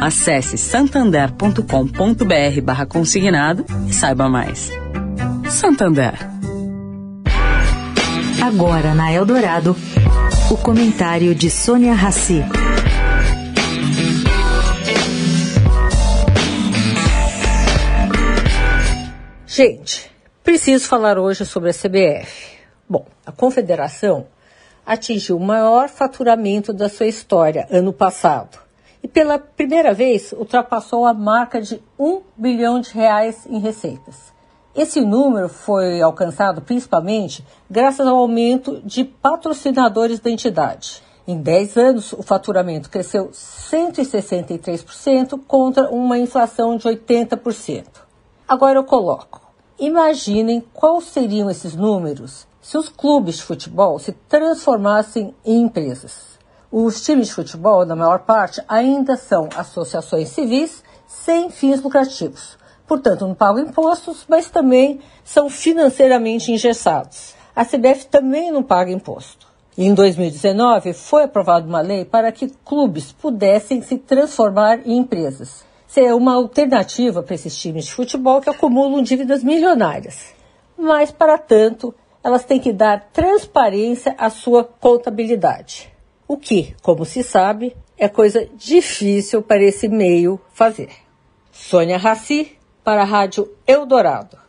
Acesse santander.com.br barra consignado e saiba mais. Santander. Agora na Eldorado, o comentário de Sônia Rassi. Gente, preciso falar hoje sobre a CBF. Bom, a confederação atingiu o maior faturamento da sua história ano passado e pela primeira vez ultrapassou a marca de 1 bilhão de reais em receitas. Esse número foi alcançado principalmente graças ao aumento de patrocinadores da entidade. Em 10 anos, o faturamento cresceu 163% contra uma inflação de 80%. Agora eu coloco. Imaginem quais seriam esses números se os clubes de futebol se transformassem em empresas. Os times de futebol, na maior parte, ainda são associações civis sem fins lucrativos. Portanto, não pagam impostos, mas também são financeiramente engessados. A CBF também não paga imposto. Em 2019 foi aprovada uma lei para que clubes pudessem se transformar em empresas. Ser uma alternativa para esses times de futebol que acumulam dívidas milionárias. Mas, para tanto, elas têm que dar transparência à sua contabilidade o que, como se sabe, é coisa difícil para esse meio fazer. Sônia Raci, para a Rádio Eldorado.